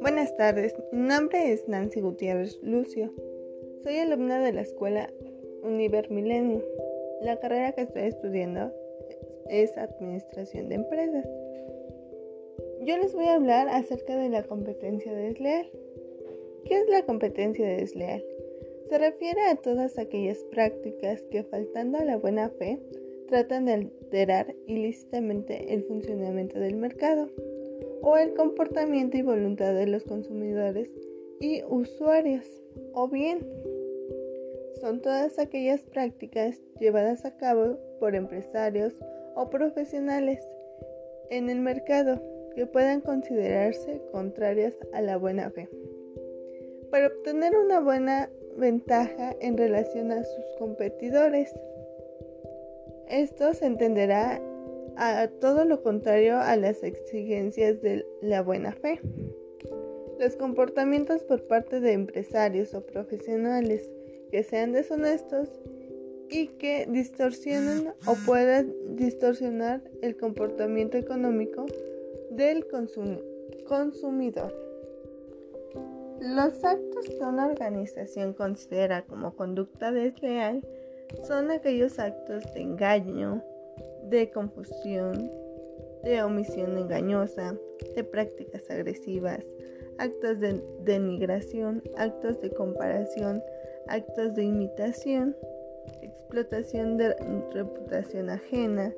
Buenas tardes, mi nombre es Nancy Gutiérrez Lucio. Soy alumna de la escuela Univer Milenio. La carrera que estoy estudiando es Administración de Empresas. Yo les voy a hablar acerca de la competencia desleal. ¿Qué es la competencia desleal? Se refiere a todas aquellas prácticas que, faltando a la buena fe, tratan de alterar ilícitamente el funcionamiento del mercado o el comportamiento y voluntad de los consumidores y usuarios, o bien son todas aquellas prácticas llevadas a cabo por empresarios o profesionales en el mercado que puedan considerarse contrarias a la buena fe. Para obtener una buena ventaja en relación a sus competidores. Esto se entenderá a todo lo contrario a las exigencias de la buena fe. Los comportamientos por parte de empresarios o profesionales que sean deshonestos y que distorsionen o puedan distorsionar el comportamiento económico del consumidor. Los actos que una organización considera como conducta desleal son aquellos actos de engaño, de confusión, de omisión engañosa, de prácticas agresivas, actos de denigración, actos de comparación, actos de imitación, explotación de reputación ajena,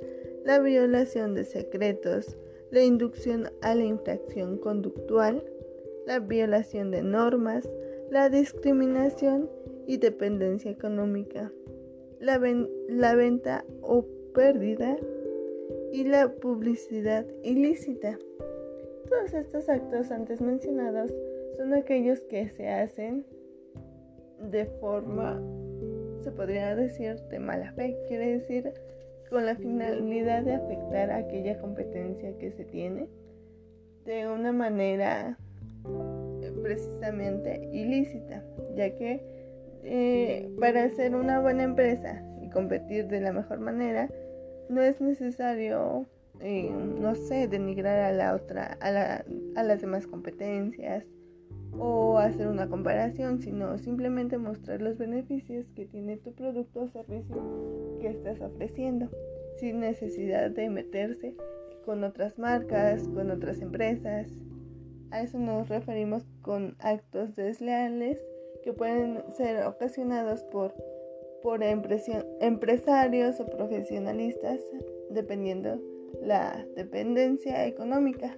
la violación de secretos, la inducción a la infracción conductual, la violación de normas, la discriminación y dependencia económica, la, venta o pérdida y la publicidad ilícita. Todos estos actos antes mencionados son aquellos que se hacen de forma, se podría decir, de mala fe, quiere decir con la finalidad de afectar aquella competencia que se tiene de una manera precisamente ilícita, ya que eh, para ser una buena empresa y competir de la mejor manera, no es necesario, eh, no sé, denigrar a la otra, a, la, a las demás competencias o hacer una comparación, sino simplemente mostrar los beneficios que tiene tu producto o servicio que estás ofreciendo, sin necesidad de meterse con otras marcas, con otras empresas, a eso nos referimos con actos desleales que pueden ser ocasionados por, por empresarios o profesionalistas, dependiendo la dependencia económica.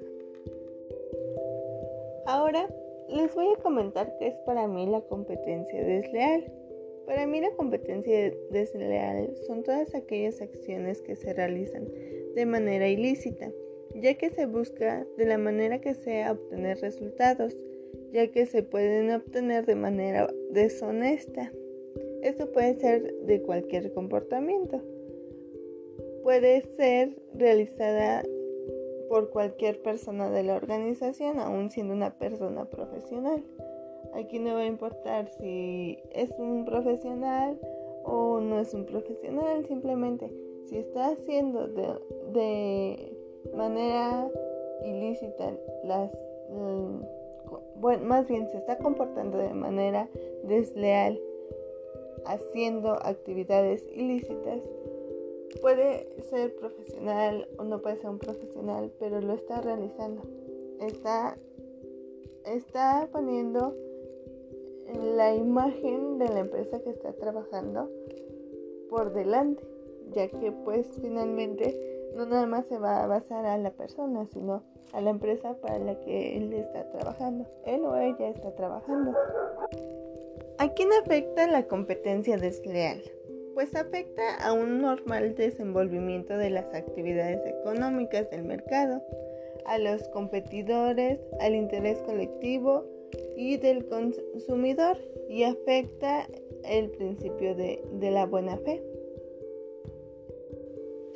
Ahora les voy a comentar qué es para mí la competencia desleal. Para mí la competencia desleal son todas aquellas acciones que se realizan de manera ilícita ya que se busca de la manera que sea obtener resultados, ya que se pueden obtener de manera deshonesta. Esto puede ser de cualquier comportamiento. Puede ser realizada por cualquier persona de la organización, aun siendo una persona profesional. Aquí no va a importar si es un profesional o no es un profesional, simplemente si está haciendo de, manera ilícita las bueno, más bien se está comportando de manera desleal haciendo actividades ilícitas. Puede ser profesional o no puede ser un profesional pero lo está realizando. Está está poniendo la imagen de la empresa que está trabajando por delante ya que pues finalmente no nada más se va a basar a la persona, sino a la empresa para la que él está trabajando, él o ella está trabajando. ¿A quién afecta la competencia desleal? Pues afecta a un normal desenvolvimiento de las actividades económicas del mercado, a los competidores, al interés colectivo y del consumidor y afecta el principio de, de la buena fe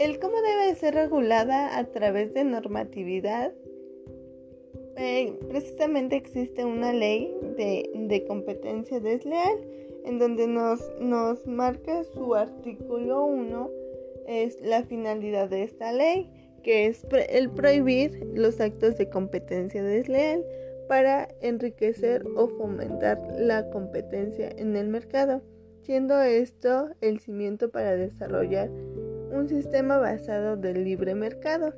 el cómo debe ser regulada a través de normatividad. Eh, precisamente existe una ley de, competencia desleal en donde nos, marca su artículo 1 es la finalidad de esta ley que es el prohibir los actos de competencia desleal para enriquecer o fomentar la competencia en el mercado, siendo esto el cimiento para desarrollar un sistema basado del libre mercado.